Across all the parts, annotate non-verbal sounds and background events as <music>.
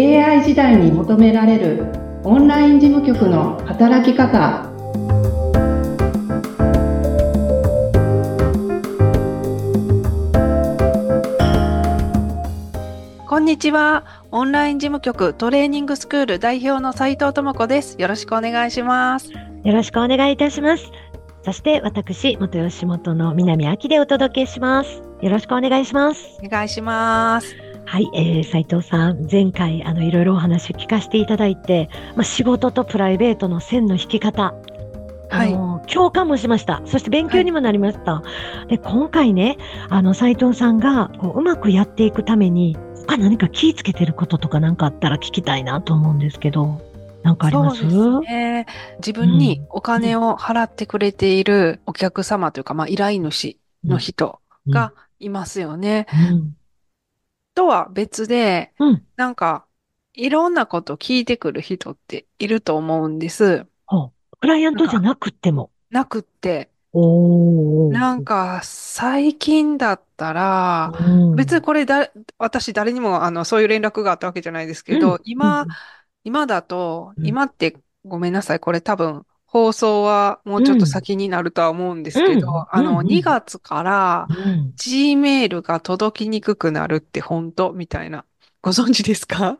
AI 時代に求められるオンライン事務局の働き方こんにちは。オンライン事務局トレーニングスクール代表の斉藤智子です。よろしくお願いします。よろしくお願いいたします。そして私、元吉本の南明でお届けします。よろしくお願いします。お願いします。はい、えー、斉藤さん、前回、あの、いろいろお話聞かせていただいて、まあ、仕事とプライベートの線の引き方、あの、共感もしました。そして勉強にもなりました。で、今回ね、あの、斉藤さんが、こう、うまくやっていくために、他何か気ぃつけてることとかなんかあったら聞きたいなと思うんですけど、なんかあります？そうですね。自分にお金を払ってくれているお客様というか、まあ、依頼主の人がいますよね。うん。とは別で、うん。なんか、いろんなこと聞いてくる人っていると思うんです。クライアントじゃなくっても。なくって。なんか、最近だったら、うん、別にこれだ、私誰にもあの、そういう連絡があったわけじゃないですけど、うん今うん、今だと、うん今ってごめんなさい、これ多分放送はもうちょっと先になるとは思うんですけど、うんあの、うんうん2月からうん。Gmail が届きにくくなるって本当みたいな。ご存知ですか？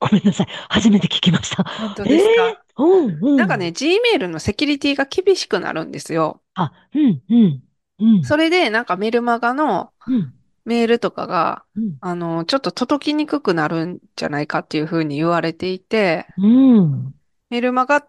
ごめんなさい。初めて聞きました。本当ですか、えー？うん、うん。なんかね、、Gmail のセキュリティが厳しくなるんですよ。あ、うん、うん、うん。それでなんかメルマガのうん、メールとかが、うん、あの、ちょっと届きにくくなるんじゃないかっていうふうに言われていて、うん。メルマガ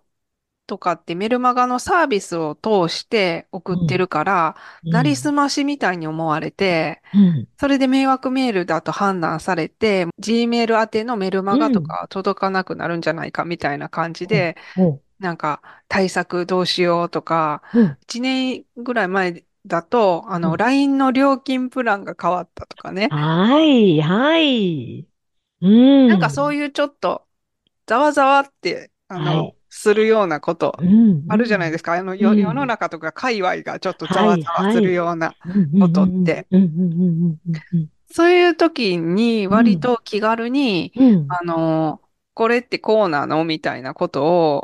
とかってメルマガのサービスを通して送ってるから、なりすましみたいに思われて、うん、それで迷惑メールだと判断されて、Gmail 宛てのメルマガとかは届かなくなるんじゃないかみたいな感じで、おなんか対策どうしようとか、うん。1年ぐらい前だと、あの、うん LINE の料金プランが変わったとかね。はい、はい。うん。なんかそういう、いうちょっと、ざわざわって、あの、はいするようなこと、うん。あるじゃないですすか。あの、ようん世の中とか界隈がちょっとざわざわするような。こことって。そういう時に割と気軽に、うん。うん。あの、これってこうなのみたいなことを、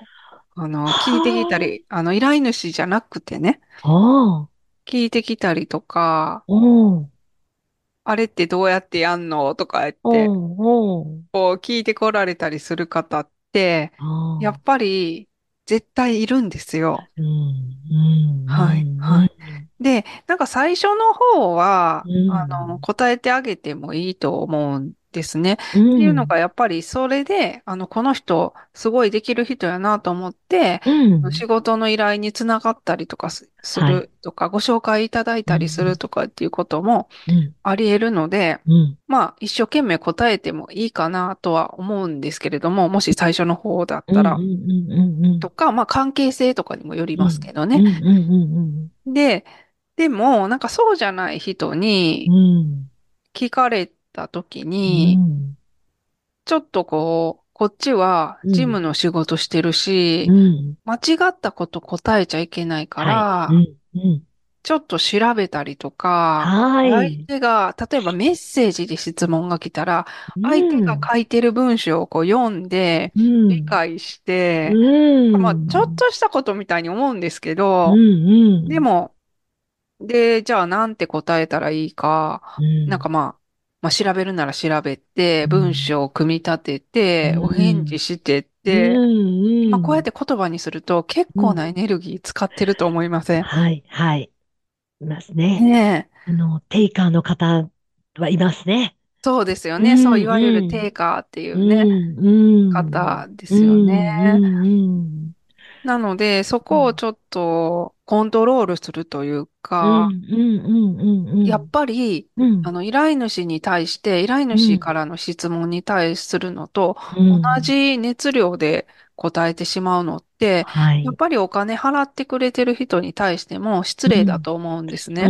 あの、聞いてきたり、あの、依頼主じゃなくてね、ああ、聞いてきたりとか、あれってどうやってやんの？とか言って、聞いてこられたりする方っやっぱり絶対いるんですよ。うん、うん。はいはいで、なんか最初の方は、うんあの、答えてあげてもいいと思うんですね。うん。っていうのがやっぱりそれで、あの、この人すごいできる人やなと思って、うん、仕事の依頼につながったりとかすすはいるとか、ご紹介いただいたりするとかっていうこともうん、あり得るので、うん。まあ一生懸命答えてもいいかなとは思うんですけれども、もし最初の方だったらうん、うん、うん、うん。とか、まあ関係性とかにもよりますけどうん、ね。うん、うん、で、でもなんかそうじゃない人に。聞かれた時に、ちょっとこう、こっちは事務の仕事してるし、うん。間違ったこと答えちゃいけないから、はい。うん、うん。ちょっと調べたりとか、はい。相手が、例えばメッセージで質問が来たら、相手が書いてる文章をこう読んで、うん、理解して、うん。まあ、ちょっとしたことみたいに思うんですけどうん、、うん。でも、で、じゃあなんて答えたらいいか、うん、なんかまあ、まあ調べるなら調べて、うん文章を組み立てて、うんお返事してっうん、て、うん。まあこうやって言葉にすると結構なエネルギー使ってると思いません？はい、はい。いますね。ねえ。あの、テイカーの方はいますね。そうですよね。うんそう、いわゆるテイカーっていうね、うん、うん。方ですよね。うん、うん。なので、そこをちょっとコントロールするというか。やっぱり、うん、あの、依頼主に対して、依頼主からの質問に対するのと、うん同じ熱量で答えてしまうのって、はいやっ。ぱりお金払ってくれてる人に対しても失礼だと思うんですね。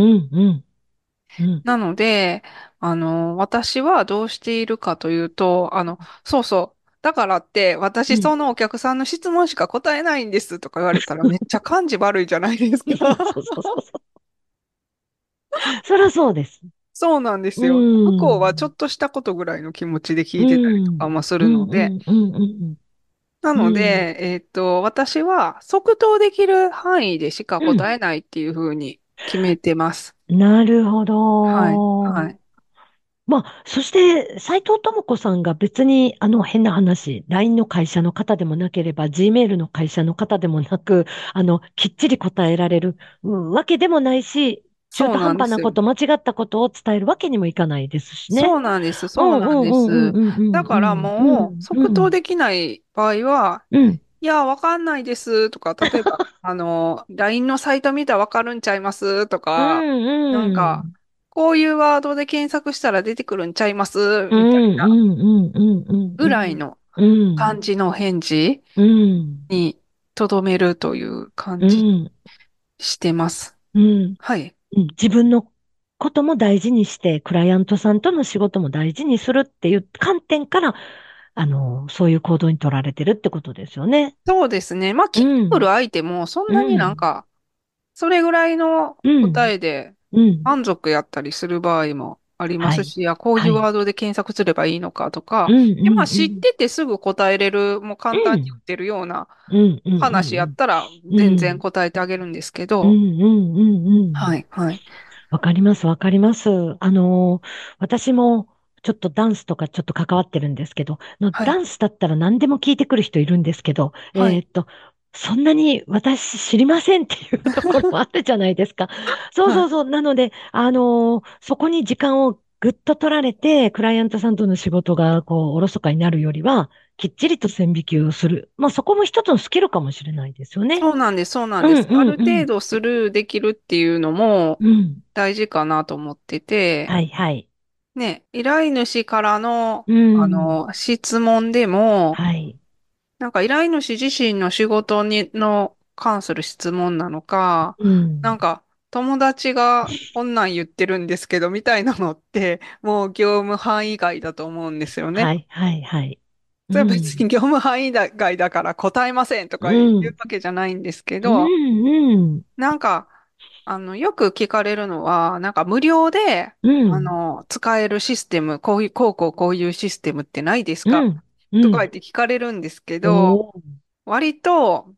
なので、あの、私はどうしているかというと、あの、そうそう。だからって、私うんそのお客さんの質問しか答えないんですとか言われたら <laughs> めっちゃ感じ悪いじゃないですか。そりゃそうです。そうなんですよ。うん向こうはちょっとしたことぐらいの気持ちで聞いてたりとかもするので、うんうんうんなので、えっと、私は即答できる範囲でしか答えないっていうふうに決めてます。うんなるほど。はい、はい。まあ、そして、斉藤智子さんが別に、あの変な話、LINE の会社の方でもなければ、Gmail の会社の方でもなく、あの、きっちり答えられる、うんわけでもないし、中途半端なこと、間違ったことを伝えるわけにもいかないですしね。そうなんです、そうなんです。すだからもう、即答できない場合は、うん、いや、わかんないですとか、例えば、<laughs> あの、LINE のサイト見たらわかるんちゃいますとか、うん、なんか、こういうワードで検索したら出てくるんちゃいます？みたうん、いな。ぐらいのうん、感じの返事うん、にとどめるという感じうん、してます。うん。はい。うん自分のことも大事にして、クライアントさんとの仕事も大事にするっていう観点から、あの、そういう行動に取られてるってことですよね。そうですね。まあ、聞いてくる相手もそんなになんか、それぐらいの答えでうん。満足やったりする場合もありますし、いや、こういはいうワードで検索すればいいのかとか、うんでまあ、知っててすぐ答えれる、もう簡単に言ってるようなうんうん話やったら全然答えてあげるんですけど、うんうんうんうん。はい、はい。わかります、わかります。あのー、私もちょっとダンスとかちょっと関わってるんですけど、のはいダンスだったら何でも聞いてくる人いるんですけど、はいえーっと、そんなに私知りませんっていうところもあるじゃないですか。<laughs> そうそうそう。なので、あのー、そこに時間をぐっと取られて、クライアントさんとの仕事がこう、おろそかになるよりは、きっちりと線引きをする。まあそこも一つのスキルかもしれないですよね。そうなんです、そうなんです。うんうんうんある程度スルーできるっていうのもうん。大事かなと思ってて、はいはい。ね、依頼主からの、うん。あの、質問でも、はい。なんか依頼主自身の仕事に、の関する質問なのか、うん。なんか、友達がこんなん言ってるんですけど、みたいなのって、もう業務範囲外だと思うんですよね。はいはいはい。それは別に業務範囲外だから答えませんとかうん言うわけじゃないんですけうど、んうん。なんか、あの、よく聞かれるのは、なんか無料で、うん。あの、使えるシステム、こういう、こうこうこういうシステムってないですか？うん、うん。とか言って聞かれるんですけど、おー割と、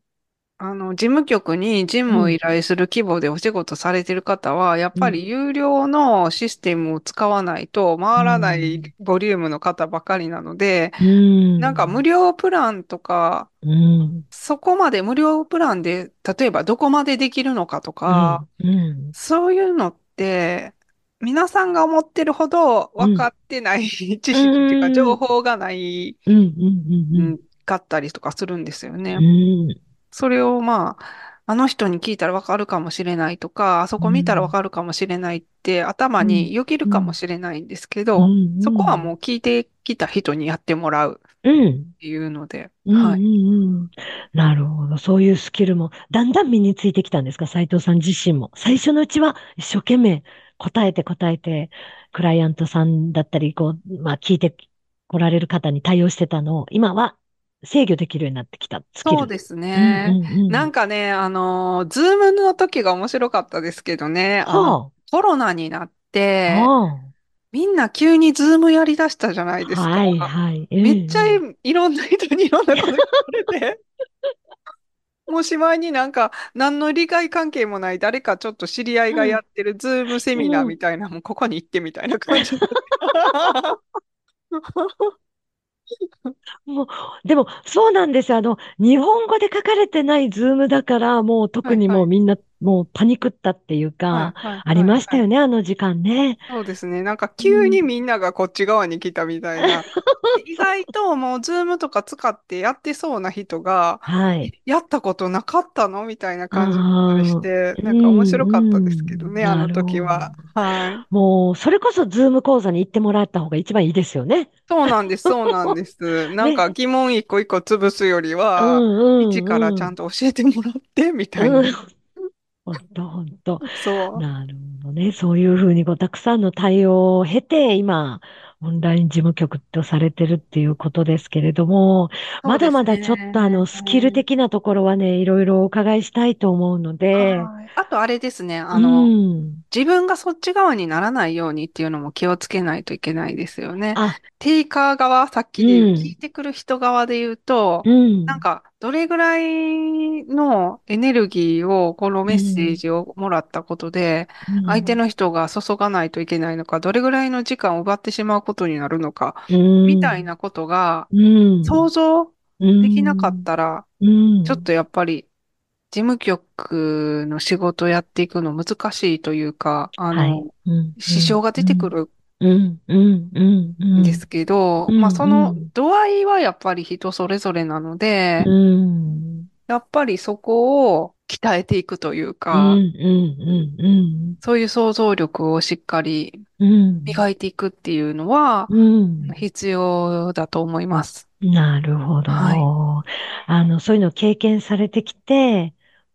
あの、事務局に事務を依頼する規模でお仕事されてる方は、やっぱり有料のシステムを使わないと回らないボリュームの方ばかりなので、うん。なんか無料プランとか、うん。そこまで無料プランで、例えばどこまでできるのかとか、うん。そういうのって、皆さんが思ってるほど分かってない <laughs> 知識っていうか、うん情報がない、うん。うん。ううん。ん、かったりとかするんですよね。うん。それをまあ、あの人に聞いたらわかるかもしれないとか、あそこ見たらわかるかもしれないって頭によぎるかもしれないんですけど、うんそこはもう聞いてきた人にやってもらううん。っていうので、うん。はい。うん。なるほど。そういうスキルもだんだん身についてきたんですか？斉藤さん自身も。最初のうちは一生懸命答えて答えて、クライアントさんだったり、こう、まあ聞いて来られる方に対応してたのを、今は制御できるようになってきた。そうですね。うんうんうんなんかね、あの、ズームの時が面白かったですけどね、コロナになっあ、て、はみんな急にズームやりだしたじゃないあ、ですか。はい、はい。めっちゃいろんな人にいろんなこと言われて、もうしまいになんか何の利害関係もない誰かちょっと知り合いがやってるズームセミナーみたいな、もうここに行ってみたいな感じ。<laughs> もう、でも、そうなんですよ。あの、日本語で書かれてない Zoom だから、もう特にもうみんな、もうパニクったっていうか、はいはいありましたはいよね、あの時間ね。そうですね。なんか急にみんながこっち側に来たみたいな。<laughs> 意外ともう Zoom とか使ってやってそうな人が、はい。やったことなかったの？みたいな感じだったりして、あーなんか面白かったですけどね、うんあの時は。はもう、それこそズーム講座に行ってもらった方が一番いいですよね。い。そうなんです、そうなんです。<laughs> なんか疑問一個一個潰すよりうは、んうん一からちゃんと教えてもらって、みたいな。うん。ほんとほんと。そう。なるほどね。そういうふうにこう、たくさんの対応を経て、今、オンライン事務局とされてるっていうことですけれども、まだまだちょっとあの、スキル的なところはね、いろいろお伺いしたいと思うので、はいあとあれですね、あうの、ん。自分がそっち側にならないようにっていうのも気をつけないといけないですよね。あ、テイカー側、さっきで言ううん聞いてくる人側で言うと、うん。なんか、どれぐらいのエネルギーを、このメッセージをもらったことで、相手の人が注がないといけないのか、どれぐらいの時間を奪ってしまうことになるのか、みたいな、なことがうん、想像でできなかったら、うん、ちょっとやっぱり、事務局の仕事をやっていくの難しいというか、あはい。の、うん。支障が出てくるうん、うん、うん、うん。んですけど、うんまあそのうん度合いはやっぱり人それぞれなので、うん。やっぱりそこを鍛えていくといううん、か、うん、うん、そういう想像力をしっかりうん。うん。磨いていくっていうのはうん。必要だと思います。なるほど。はあの、そういうのを経験されてきて、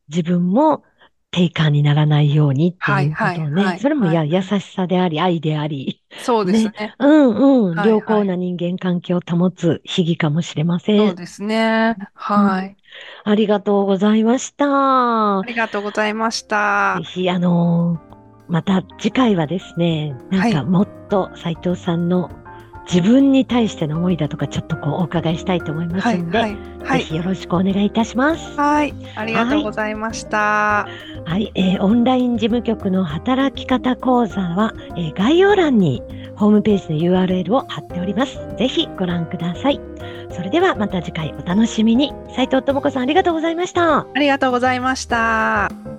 自分もテイカーにならないようにっていうことをはいはいね。はいそれもや、はい優しさであり、愛であり。<laughs> そうですね。うんうん。はい良好な人間関係を保つ秘技かもしれませ。そうんですね。はい。ありがとうございましたあ。りがとうございましたぜ。ひ、あのーまた次回はですね、なんかもっと斉藤さんの自分に対しての思いだとかちょっとこうお伺いしたいと思いますはい、んで、はい、はい。ぜひよろしくお願いいたします。はい。ありがとうございました。はい、えーオンライン事務局の働き方講座は、えー概要欄にホームページの URL を貼っております。ぜひご覧ください。それではまた次回お楽しみに。斉藤智子さんありがとうございました。ありがとうございました。